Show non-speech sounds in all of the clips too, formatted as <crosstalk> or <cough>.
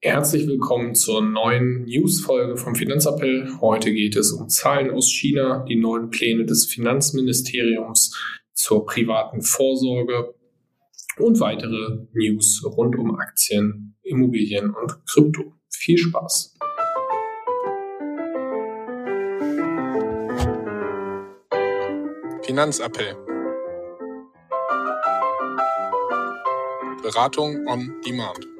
Herzlich willkommen zur neuen News-Folge vom Finanzappell. Heute geht es um Zahlen aus China, die neuen Pläne des Finanzministeriums zur privaten Vorsorge und weitere News rund um Aktien, Immobilien und Krypto. Viel Spaß! Finanzappell. Beratung on Demand.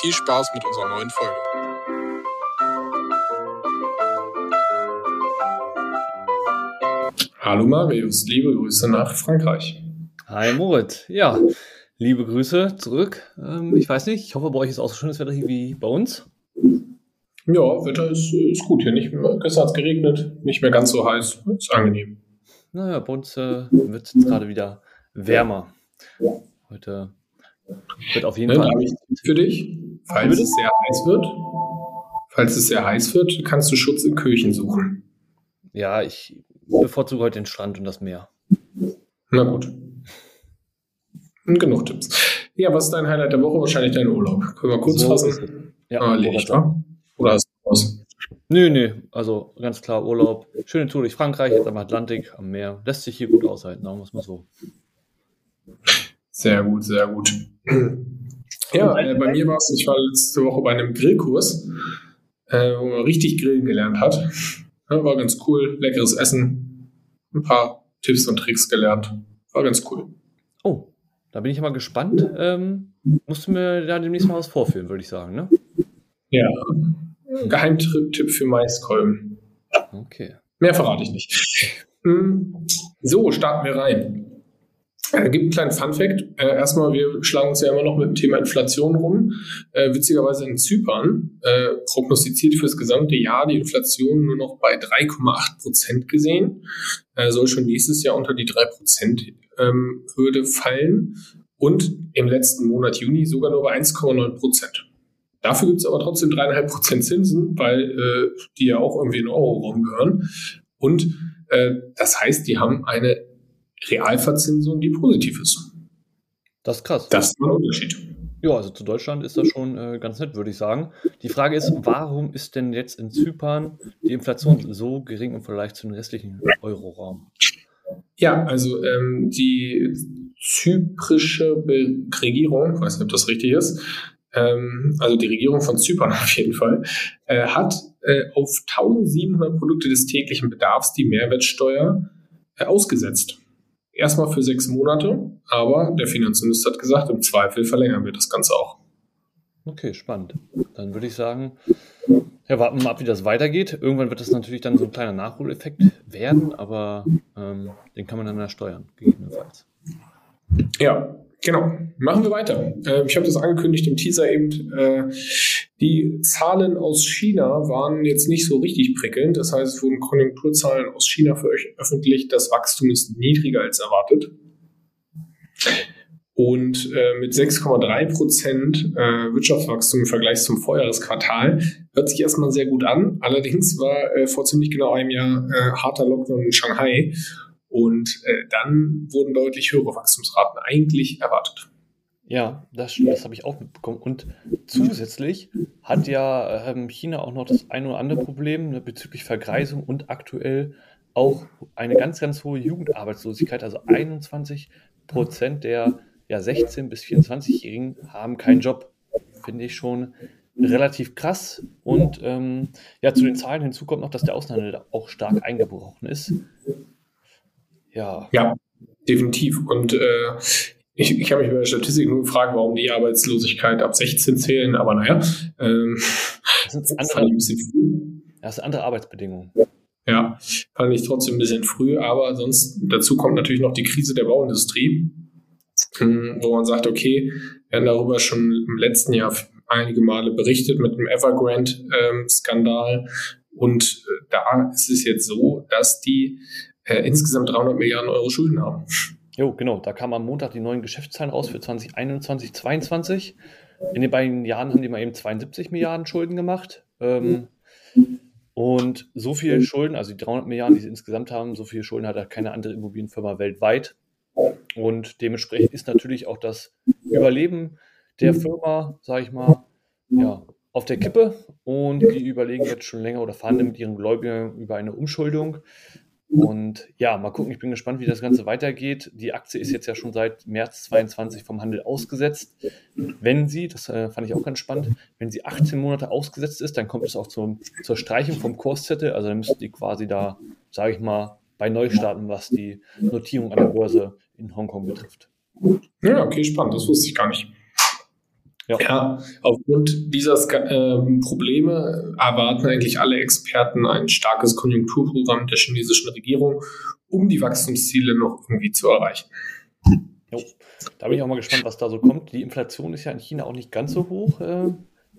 Viel Spaß mit unserer neuen Folge. Hallo Marius, liebe Grüße nach Frankreich. Hi Moritz, ja, liebe Grüße zurück. Ähm, ich weiß nicht, ich hoffe, bei euch ist auch so schönes Wetter wie bei uns. Ja, Wetter ist, ist gut hier. Nicht, gestern hat es geregnet, nicht mehr ganz so heiß, ist angenehm. Naja, bei uns äh, wird es gerade wieder wärmer. Heute wird auf jeden ne, Fall. Für dich, falls es sehr heiß wird. Falls es sehr heiß wird, kannst du Schutz in Kirchen suchen. Ja, ich bevorzuge heute den Strand und das Meer. Na gut. Und genug Tipps. Ja, was ist dein Highlight der Woche? Wahrscheinlich dein Urlaub. Können wir kurz So fassen? Ja, ah, erledigt, wa? Oder hast du was? Nö, nö, also ganz klar Urlaub. Schöne Tour durch Frankreich, jetzt am Atlantik, am Meer. Lässt sich hier gut aushalten, sagen wir es mal so. Sehr gut, sehr gut. Ja, äh, bei mir war es, ich war letzte Woche bei einem Grillkurs, äh, wo man richtig grillen gelernt hat. Ja, war ganz cool, leckeres Essen, ein paar Tipps und Tricks gelernt. War ganz cool. Oh, da bin ich mal gespannt. Ähm, musst du mir da demnächst mal was vorführen, würde ich sagen, ne? Ja, Geheimtipp für Maiskolben. Okay. Mehr verrate ich nicht. Hm, So, starten wir rein. Äh, gibt einen kleinen Funfact. Äh, erstmal, wir schlagen uns ja immer noch mit dem Thema Inflation rum. Äh, witzigerweise in Zypern äh, prognostiziert für das gesamte Jahr die Inflation nur noch bei 3,8 Prozent gesehen. Äh, soll schon nächstes Jahr unter die 3 Prozent ähm, Hürde fallen. Und im letzten Monat Juni sogar nur bei 1,9 Prozent. Dafür gibt es aber trotzdem 3,5 Prozent Zinsen, weil äh, die ja auch irgendwie in Euro-Raum gehören. Und äh, das heißt, die haben eine Realverzinsung, die positiv ist. Das ist krass. Das ist ein Unterschied. Ja, also zu Deutschland ist das schon äh, ganz nett, würde ich sagen. Die Frage ist, warum ist denn jetzt in Zypern die Inflation so gering im Vergleich zum restlichen Euroraum? Ja, also ähm, die zyprische Be Regierung, weiß nicht, ob das richtig ist, ähm, also die Regierung von Zypern <laughs> auf jeden Fall, äh, hat äh, auf 1700 Produkte des täglichen Bedarfs die Mehrwertsteuer äh, ausgesetzt. Erstmal für sechs Monate, aber der Finanzminister hat gesagt, im Zweifel verlängern wir das Ganze auch. Okay, spannend. Dann würde ich sagen, ja, warten wir mal ab, wie das weitergeht. Irgendwann wird das natürlich dann so ein kleiner Nachholeffekt werden, aber ähm, den kann man dann ja steuern, gegebenenfalls. Ja, genau. Machen wir weiter. Äh, ich habe das angekündigt im Teaser eben. Äh, die Zahlen aus China waren jetzt nicht so richtig prickelnd. Das heißt, es wurden Konjunkturzahlen aus China veröffentlicht. Das Wachstum ist niedriger als erwartet. Und äh, mit 6,3 Prozent Wirtschaftswachstum im Vergleich zum Vorjahresquartal hört sich erstmal sehr gut an. Allerdings war vor ziemlich genau einem Jahr harter Lockdown in Shanghai. Und äh, dann wurden deutlich höhere Wachstumsraten eigentlich erwartet. Ja, das, das habe ich auch mitbekommen. Und zusätzlich hat ja ähm, China auch noch das ein oder andere Problem ne, bezüglich Vergreisung und aktuell auch eine ganz, ganz hohe Jugendarbeitslosigkeit. Also 21 Prozent der ja, 16- bis 24-Jährigen haben keinen Job. Finde ich schon relativ krass. Und ähm, ja, zu den Zahlen hinzu kommt noch, dass der Außenhandel auch stark eingebrochen ist. Ja. Ja, definitiv. Und äh, ich, ich habe mich bei der Statistik nur gefragt, warum die Arbeitslosigkeit ab 16 zählen, aber naja. Ähm, Das sind fand ich andere, ein bisschen früh. das sind andere Arbeitsbedingungen. Ja, fand ich trotzdem ein bisschen früh, aber sonst dazu kommt natürlich noch die Krise der Bauindustrie, hm, wo man sagt, okay, wir haben darüber schon im letzten Jahr einige Male berichtet mit dem Evergrande-Skandal. und äh, da ist es jetzt so, dass die äh, insgesamt 300 Milliarden Euro Schulden haben. Jo, genau. Da kamen am Montag die neuen Geschäftszahlen raus für 2021, 2022. In den beiden Jahren haben die mal eben 72 Milliarden Schulden gemacht. Ähm, Und so viel Schulden, also die 300 Milliarden, die sie insgesamt haben, so viel Schulden hat halt keine andere Immobilienfirma weltweit. Und dementsprechend ist natürlich auch das Überleben der Firma, sage ich mal, ja, auf der Kippe. Und die überlegen jetzt schon länger oder verhandeln mit ihren Gläubigern über eine Umschuldung. Und ja, mal gucken, ich bin gespannt, wie das Ganze weitergeht. Die Aktie ist jetzt ja schon seit März 22 vom Handel ausgesetzt. Wenn sie, das äh, fand ich auch ganz spannend, wenn sie 18 Monate ausgesetzt ist, dann kommt es auch zum, zur Streichung vom Kurszettel. Also dann müssten die quasi da, sage ich mal, bei Neustarten, was die Notierung an der Börse in Hongkong betrifft. Ja, okay, spannend. Das wusste ich gar nicht. Ja. ja, aufgrund dieser äh, Probleme erwarten eigentlich alle Experten ein starkes Konjunkturprogramm der chinesischen Regierung, um die Wachstumsziele noch irgendwie zu erreichen. Jo. Da bin ich auch mal gespannt, was da so kommt. Die Inflation ist ja in China auch nicht ganz so hoch, äh,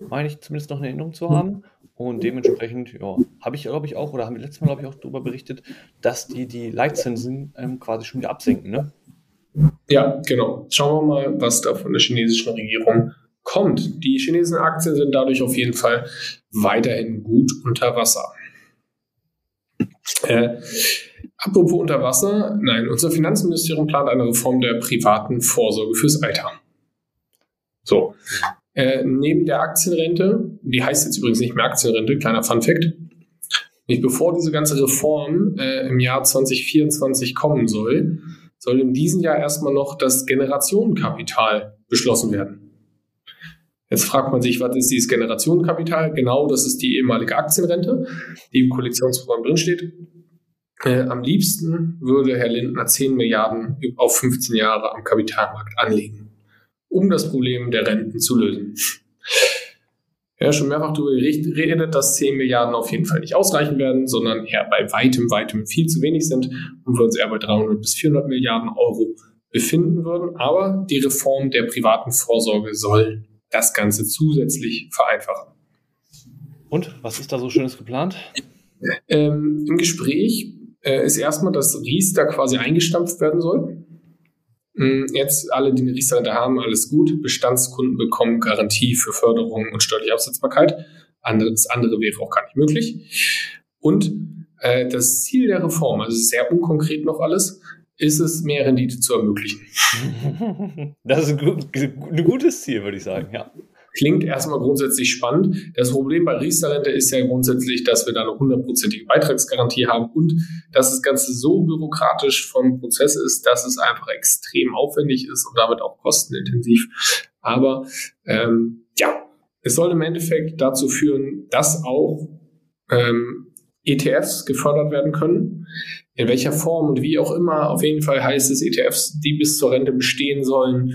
meine ich zumindest noch in Erinnerung zu haben. Und dementsprechend, ja, habe ich, glaube ich, auch, oder haben wir letztes Mal, glaube ich, auch darüber berichtet, dass die die Leitzinsen ähm, quasi schon wieder absenken, ne? Ja, genau. Schauen wir mal, was da von der chinesischen Regierung kommt. Die chinesischen Aktien sind dadurch auf jeden Fall weiterhin gut unter Wasser. Äh, apropos unter Wasser, nein, unser Finanzministerium plant eine Reform der privaten Vorsorge fürs Alter. So. Äh, neben der Aktienrente, die heißt jetzt übrigens nicht mehr Aktienrente, kleiner Fun-Fact, nicht bevor diese ganze Reform äh, im Jahr 2024 kommen soll, soll in diesem Jahr erstmal noch das Generationenkapital beschlossen werden. Jetzt fragt man sich, was ist dieses Generationenkapital? Genau, das ist die ehemalige Aktienrente, die im Koalitionsprogramm drinsteht. Äh, am liebsten würde Herr Lindner 10 Milliarden auf 15 Jahre am Kapitalmarkt anlegen, um das Problem der Renten zu lösen. Ja, schon mehrfach darüber geredet, dass 10 Milliarden auf jeden Fall nicht ausreichen werden, sondern eher bei weitem, weitem viel zu wenig sind und wir uns eher bei 300 bis 400 Milliarden Euro befinden würden. Aber die Reform der privaten Vorsorge soll das Ganze zusätzlich vereinfachen. Und was ist da so Schönes geplant? Ähm, Im Gespräch äh, ist erstmal, dass Riester quasi eingestampft werden soll. Ähm, jetzt alle, die eine Riester-Rente haben, alles gut. Bestandskunden bekommen Garantie für Förderung und steuerliche Absetzbarkeit. das andere wäre auch gar nicht möglich. Und äh, das Ziel der Reform, also sehr unkonkret noch alles, ist es, mehr Rendite zu ermöglichen. <laughs> Das ist ein gutes Ziel, würde ich sagen, ja. Klingt erstmal grundsätzlich spannend. Das Problem bei Riester-Rente ist ja grundsätzlich, dass wir da eine hundertprozentige Beitragsgarantie haben und dass das Ganze so bürokratisch vom Prozess ist, dass es einfach extrem aufwendig ist und damit auch kostenintensiv. Aber ähm, ja, es soll im Endeffekt dazu führen, dass auch ähm, ETFs gefördert werden können. In welcher Form und wie auch immer, auf jeden Fall heißt es, ETFs, die bis zur Rente bestehen sollen,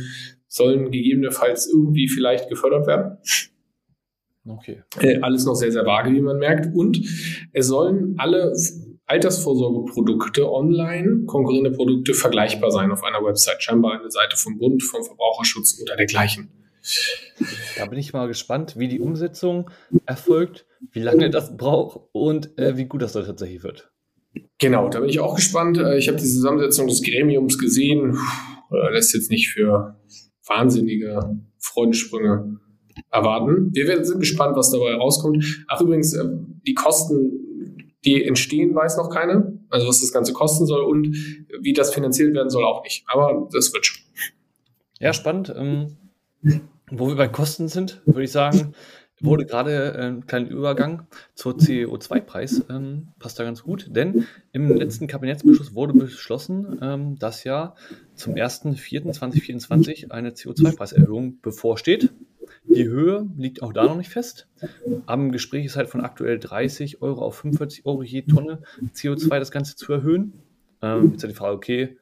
sollen gegebenenfalls irgendwie vielleicht gefördert werden. Okay. Äh, alles noch sehr, sehr vage, wie man merkt. Und es sollen alle Altersvorsorgeprodukte online, konkurrierende Produkte vergleichbar sein auf einer Website. Scheinbar eine Seite vom Bund, vom Verbraucherschutz oder dergleichen. Da bin ich mal gespannt, wie die Umsetzung erfolgt, wie lange das braucht und äh, wie gut das tatsächlich wird. Genau, da bin ich auch gespannt. Äh, ich habe die Zusammensetzung des Gremiums gesehen. Äh, lässt jetzt nicht für wahnsinnige Freudensprünge erwarten. Wir sind gespannt, was dabei rauskommt. Ach, übrigens, äh, die Kosten, die entstehen, weiß noch keiner. Also was das Ganze kosten soll und wie das finanziert werden soll, auch nicht. Aber das wird schon. Ja, spannend. Ähm, wo wir bei Kosten sind, würde ich sagen, wurde gerade äh, ein kleiner Übergang zur CO2-Preis, ähm, passt da ganz gut, denn im letzten Kabinettsbeschluss wurde beschlossen, ähm, dass ja zum 1.4.2024 eine CO2-Preiserhöhung bevorsteht. Die Höhe liegt auch da noch nicht fest. Am Gespräch ist halt von aktuell 30 Euro auf 45 Euro je Tonne CO2 das Ganze zu erhöhen. Ähm, jetzt ja die Frage, okay,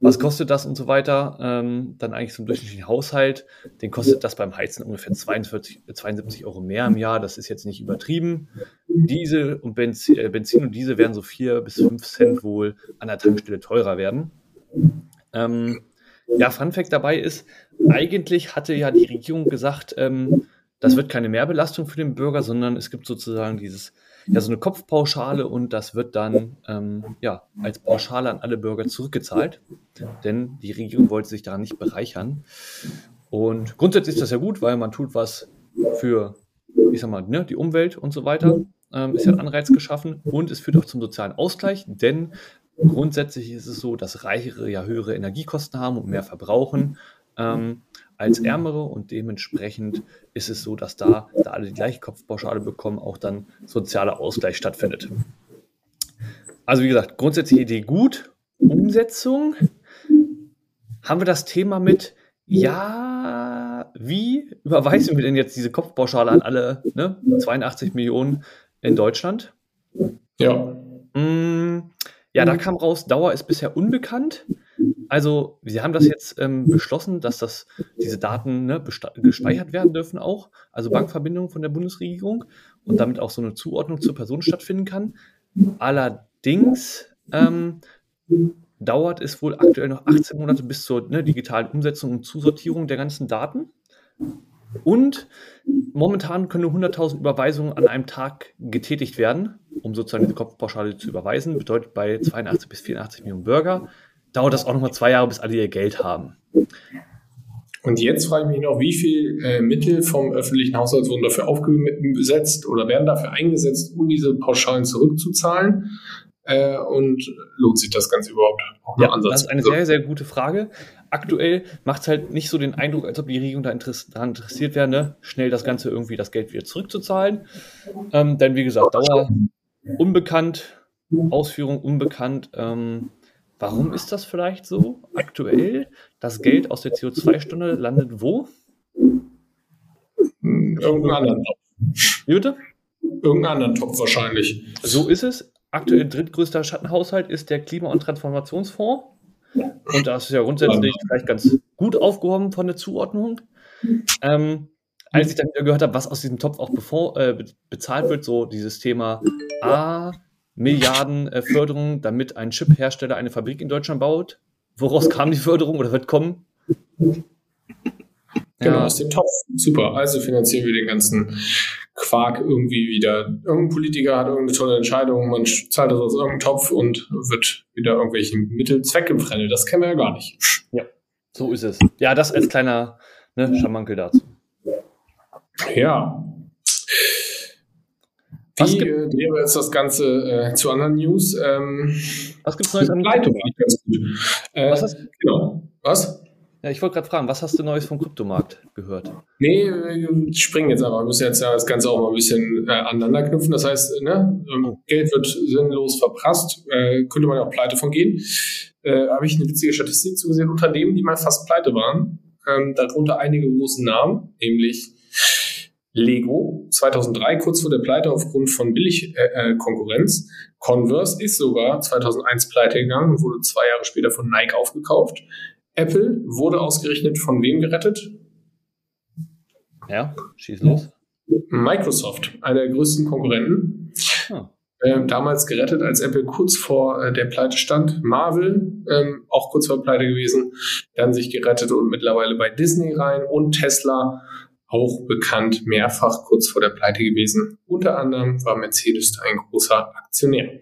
was kostet das und so weiter, ähm, dann eigentlich im durchschnittlichen Haushalt, den kostet das beim Heizen ungefähr 42, 72 Euro mehr im Jahr, das ist jetzt nicht übertrieben. Diesel und Benzin, äh, Benzin und Diesel werden so 4 bis 5 Cent wohl an der Tankstelle teurer werden. Ähm, ja, Fun Fact dabei ist, eigentlich hatte ja die Regierung gesagt, ähm, das wird keine Mehrbelastung für den Bürger, sondern es gibt sozusagen dieses ja so eine Kopfpauschale und das wird dann ähm, ja als Pauschale an alle Bürger zurückgezahlt, denn die Regierung wollte sich daran nicht bereichern. Und grundsätzlich ist das ja gut, weil man tut was für, ich sag mal, ne, die Umwelt und so weiter. ähm, ist ja ein Anreiz geschaffen und es führt auch zum sozialen Ausgleich, denn grundsätzlich ist es so, dass Reichere ja höhere Energiekosten haben und mehr verbrauchen ähm, als Ärmere und dementsprechend ist es so, dass da, da alle die gleiche Kopfpauschale bekommen, auch dann sozialer Ausgleich stattfindet. Also wie gesagt, grundsätzliche Idee gut. Umsetzung haben wir das Thema mit, ja, wie überweisen wir denn jetzt diese Kopfpauschale an alle ne, 82 Millionen in Deutschland? Ja. Mm, ja, da kam raus, Dauer ist bisher unbekannt. Also, sie haben das jetzt ähm, beschlossen, dass das, diese Daten ne, gespeichert werden dürfen auch, also Bankverbindungen von der Bundesregierung und damit auch so eine Zuordnung zur Person stattfinden kann. Allerdings ähm, dauert es wohl aktuell noch 18 Monate bis zur ne, digitalen Umsetzung und Zusortierung der ganzen Daten. Und momentan können nur 100.000 Überweisungen an einem Tag getätigt werden, um sozusagen diese Kopfpauschale zu überweisen. Bedeutet bei 82 bis 84 Millionen Bürger dauert das auch nochmal zwei Jahre, bis alle ihr Geld haben. Und jetzt frage ich mich noch, wie viel äh, Mittel vom öffentlichen Haushalt wurden dafür aufgesetzt oder werden dafür eingesetzt, um diese Pauschalen zurückzuzahlen? Äh, und lohnt sich das Ganze überhaupt? Auch ja, das ist eine sehr, sehr gute Frage. Aktuell macht es halt nicht so den Eindruck, als ob die Regierung da interessiert wäre, ne? schnell das Ganze irgendwie das Geld wieder zurückzuzahlen. Ähm, denn wie gesagt, Dauer unbekannt, Ausführung unbekannt. Ähm, warum ist das vielleicht so aktuell? Das Geld aus der CO2-Stunde landet wo? Irgendeinen anderen Topf. Bitte? Irgendeinen anderen Topf wahrscheinlich. So ist es aktuell drittgrößter Schattenhaushalt ist der Klima- und Transformationsfonds. Und das ist ja grundsätzlich vielleicht ganz gut aufgehoben von der Zuordnung. Ähm, als ich dann wieder gehört habe, was aus diesem Topf auch bevor, äh, bezahlt wird, so dieses Thema A, Milliarden äh, Förderung, damit ein Chip-Hersteller eine Fabrik in Deutschland baut. Woraus kam die Förderung oder wird kommen? Genau, aus dem Topf. Super. Also finanzieren wir den ganzen Quark irgendwie wieder. Irgendein Politiker hat irgendeine tolle Entscheidung, man zahlt das aus irgendeinem Topf und wird wieder irgendwelche Mittel zweckentfremdet. Das kennen wir ja gar nicht. Ja, so ist es. Ja, das als kleiner ne, Schamankel dazu. Ja. Wie äh, drehen wir jetzt das Ganze äh, zu anderen News? Ähm, Was gibt es Neues ganz gut. Äh, Was hast, genau. Was? Ja, ich wollte gerade fragen, was hast du Neues vom Kryptomarkt gehört? Nee, wir springen jetzt aber. Wir müssen jetzt ja das Ganze auch mal ein bisschen äh, aneinander knüpfen. Das heißt, ne, ähm, oh. Geld wird sinnlos verprasst, äh, könnte man ja auch pleite von gehen. Äh, Habe ich eine witzige Statistik zugesehen. Unternehmen, die mal fast pleite waren, ähm, darunter einige große Namen, nämlich Lego 2003 kurz vor der Pleite aufgrund von Billigkonkurrenz. Äh, äh Converse ist sogar 2001 pleite gegangen und wurde zwei Jahre später von Nike aufgekauft. Apple wurde ausgerechnet von wem gerettet? Ja, schieß los. Microsoft, einer der größten Konkurrenten. Ah. Ähm, damals gerettet, als Apple kurz vor äh, der Pleite stand. Marvel, ähm, auch kurz vor Pleite gewesen, dann sich gerettet und mittlerweile bei Disney rein und Tesla, auch bekannt, mehrfach kurz vor der Pleite gewesen. Unter anderem war Mercedes ein großer Aktionär.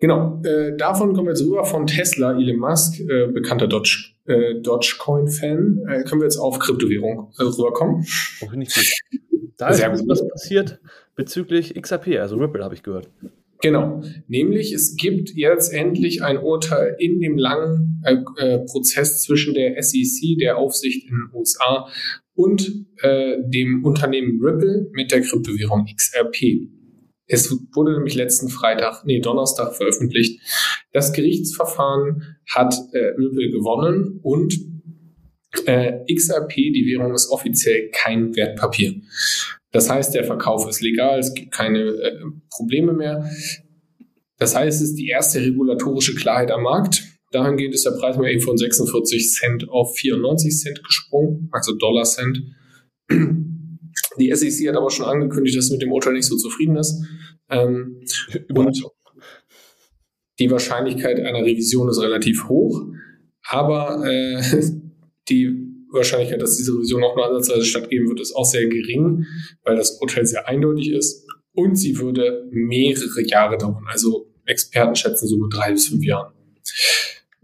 Genau, äh, davon kommen wir jetzt rüber von Tesla, Elon Musk, äh, bekannter Dodge, äh, Dogecoin-Fan. Äh, können wir jetzt auf Kryptowährung äh, rüberkommen? Oh, finde ich gut. Da ist was passiert bezüglich XRP, also Ripple habe ich gehört. Genau, nämlich es gibt jetzt endlich ein Urteil in dem langen äh, äh, Prozess zwischen der SEC, der Aufsicht in den USA, und äh, dem Unternehmen Ripple mit der Kryptowährung XRP. Es wurde nämlich letzten Freitag, nee, Donnerstag veröffentlicht. Das Gerichtsverfahren hat äh, Ripple gewonnen und äh, XRP, die Währung, ist offiziell kein Wertpapier. Das heißt, der Verkauf ist legal, es gibt keine äh, Probleme mehr. Das heißt, es ist die erste regulatorische Klarheit am Markt. Dahingehend ist der Preis mal eben von 46 Cent auf 94 Cent gesprungen, also Dollar Cent. Die SEC hat aber schon angekündigt, dass sie mit dem Urteil nicht so zufrieden ist. Ähm, und die Wahrscheinlichkeit einer Revision ist relativ hoch, aber äh, <laughs> die Wahrscheinlichkeit, dass diese Revision auch nur ansatzweise stattgeben wird, ist auch sehr gering, weil das Urteil sehr eindeutig ist und sie würde mehrere Jahre dauern. Also Experten schätzen so mit drei bis fünf Jahren.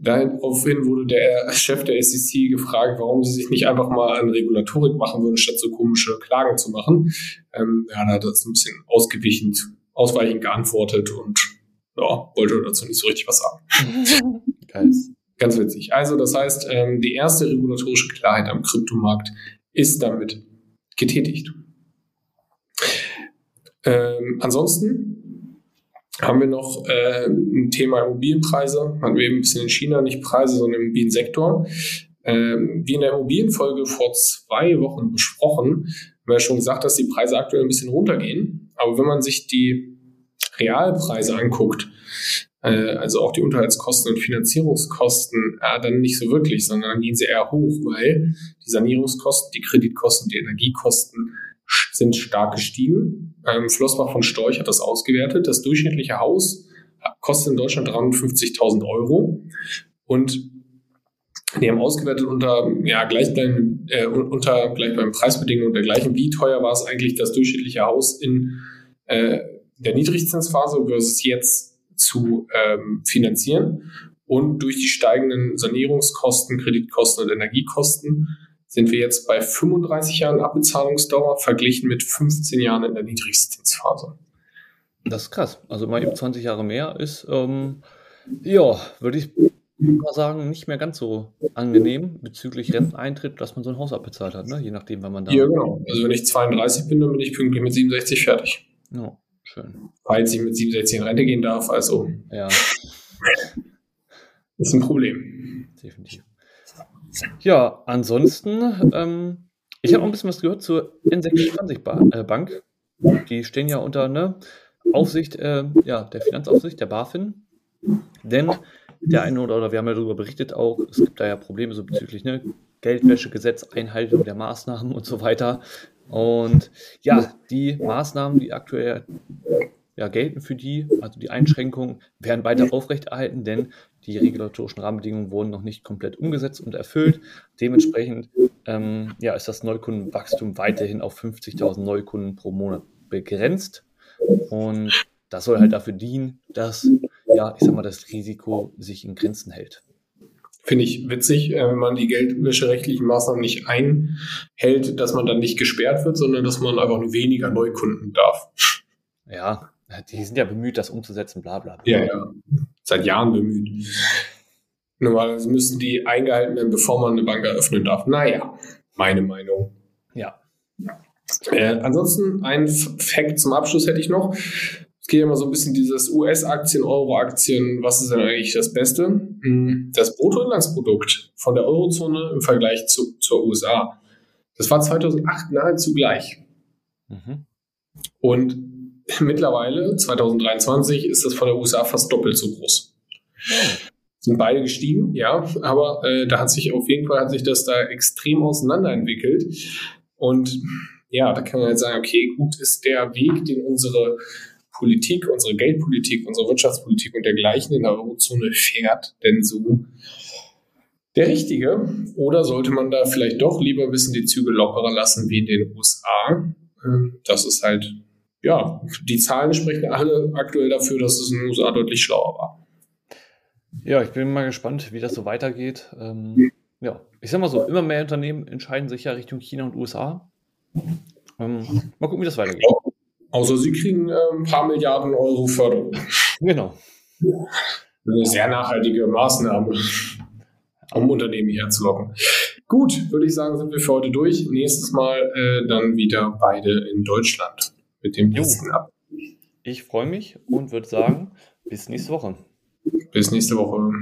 Daraufhin wurde der Chef der SEC gefragt, warum sie sich nicht einfach mal an Regulatorik machen würden, statt so komische Klagen zu machen. Ähm, ja, da hat er so ein bisschen ausgewichen, ausweichend geantwortet und ja, wollte dazu nicht so richtig was sagen. <laughs> Geil. Ganz witzig. Also das heißt, ähm, die erste regulatorische Klarheit am Kryptomarkt ist damit getätigt. Ähm, ansonsten haben wir noch äh, ein Thema Immobilienpreise. Hatten wir eben ein bisschen in China, nicht Preise, sondern im Immobiliensektor. Ähm, wie in der Immobilienfolge vor zwei Wochen besprochen, haben wir ja schon gesagt, dass die Preise aktuell ein bisschen runtergehen. Aber wenn man sich die Realpreise anguckt, äh, also auch die Unterhaltskosten und Finanzierungskosten, äh, dann nicht so wirklich, sondern dann gehen sie eher hoch, weil die Sanierungskosten, die Kreditkosten, die Energiekosten sind stark gestiegen. Ähm, Flossbach von Storch hat das ausgewertet. Das durchschnittliche Haus kostet in Deutschland 350.000 Euro und die haben ausgewertet unter ja, gleichbleibenden, äh, unter gleichbleibenden Preisbedingungen und dergleichen. Wie teuer war es eigentlich das durchschnittliche Haus in äh, der Niedrigzinsphase versus jetzt zu ähm, finanzieren? Und durch die steigenden Sanierungskosten, Kreditkosten und Energiekosten sind wir jetzt bei 35 Jahren Abbezahlungsdauer verglichen mit 15 Jahren in der Niedrigzinsphase. Das ist krass. Also mal eben 20 Jahre mehr ist, ähm, ja, würde ich mal sagen, nicht mehr ganz so angenehm bezüglich Renteneintritt, dass man so ein Haus abbezahlt hat, ne? je nachdem, wann man da. Ja, genau. Also wenn ich 32 bin, dann bin ich pünktlich mit 67 fertig. Ja, schön. Falls ich mit 67 in Rente gehen darf, also. Ja. <laughs> Ist ein Problem. Definitiv. Ja, ansonsten, ähm, ich habe auch ein bisschen was gehört zur N26 äh, Bank. Die stehen ja unter ne, Aufsicht äh, ja, der Finanzaufsicht, der BaFin. Denn der eine oder, oder wir haben ja darüber berichtet auch, es gibt da ja Probleme so bezüglich ne, Geldwäschegesetz, Einhaltung der Maßnahmen <laughs> und so weiter. Und ja, die Maßnahmen, die aktuell ja, gelten für die, also die Einschränkungen, werden weiter aufrechterhalten, denn die regulatorischen Rahmenbedingungen wurden noch nicht komplett umgesetzt und erfüllt. Dementsprechend ähm, ja, ist das Neukundenwachstum weiterhin auf 50.000 Neukunden pro Monat begrenzt. Und das soll halt dafür dienen, dass, ja, ich sag mal, das Risiko sich in Grenzen hält. Finde ich witzig, äh, wenn man die geldwäscherechtlichen Maßnahmen nicht einhält, dass man dann nicht gesperrt wird, sondern dass man einfach nur weniger Neukunden darf. Ja, die sind ja bemüht, das umzusetzen, bla bla. bla. Ja, ja. Seit Jahren bemüht. Normalerweise müssen die eingehalten werden, bevor man eine Bank eröffnen darf. Naja, meine Meinung. Ja. Äh, ansonsten ein Fact zum Abschluss hätte ich noch. Es geht immer so ein bisschen dieses US-Aktien, Euro-Aktien. Was ist denn eigentlich das Beste? Hm, das Bruttoinlandsprodukt von der Eurozone im Vergleich zu, zur USA. Das war 2008 nahezu gleich. Mhm. Und <laughs> mittlerweile, 2023, ist das von der USA fast doppelt so groß. Oh. Sind beide gestiegen, ja, aber äh, da hat sich auf jeden Fall hat sich das da extrem auseinanderentwickelt. Und ja, da kann man jetzt sagen, okay, gut, ist der Weg, den unsere Politik, unsere Geldpolitik, unsere Wirtschaftspolitik und dergleichen in der Eurozone fährt, denn so der richtige? Oder sollte man da vielleicht doch lieber ein bisschen die Züge lockerer lassen wie in den USA? Ähm, das ist halt ja, die Zahlen sprechen alle aktuell dafür, dass es in den USA deutlich schlauer war. Ja, ich bin mal gespannt, wie das so weitergeht. Ähm, ja, ich sag mal so, immer mehr Unternehmen entscheiden sich ja Richtung China und USA. Ähm, mal gucken, wie das weitergeht. Ja, außer sie kriegen äh, ein paar Milliarden Euro Förderung. Genau. Eine sehr nachhaltige Maßnahme, um Unternehmen herzulocken. Gut, würde ich sagen, sind wir für heute durch. Nächstes Mal äh, dann wieder beide in Deutschland mit dem nächsten ab. Ich freue mich und würde sagen, bis nächste Woche. Bis nächste Woche.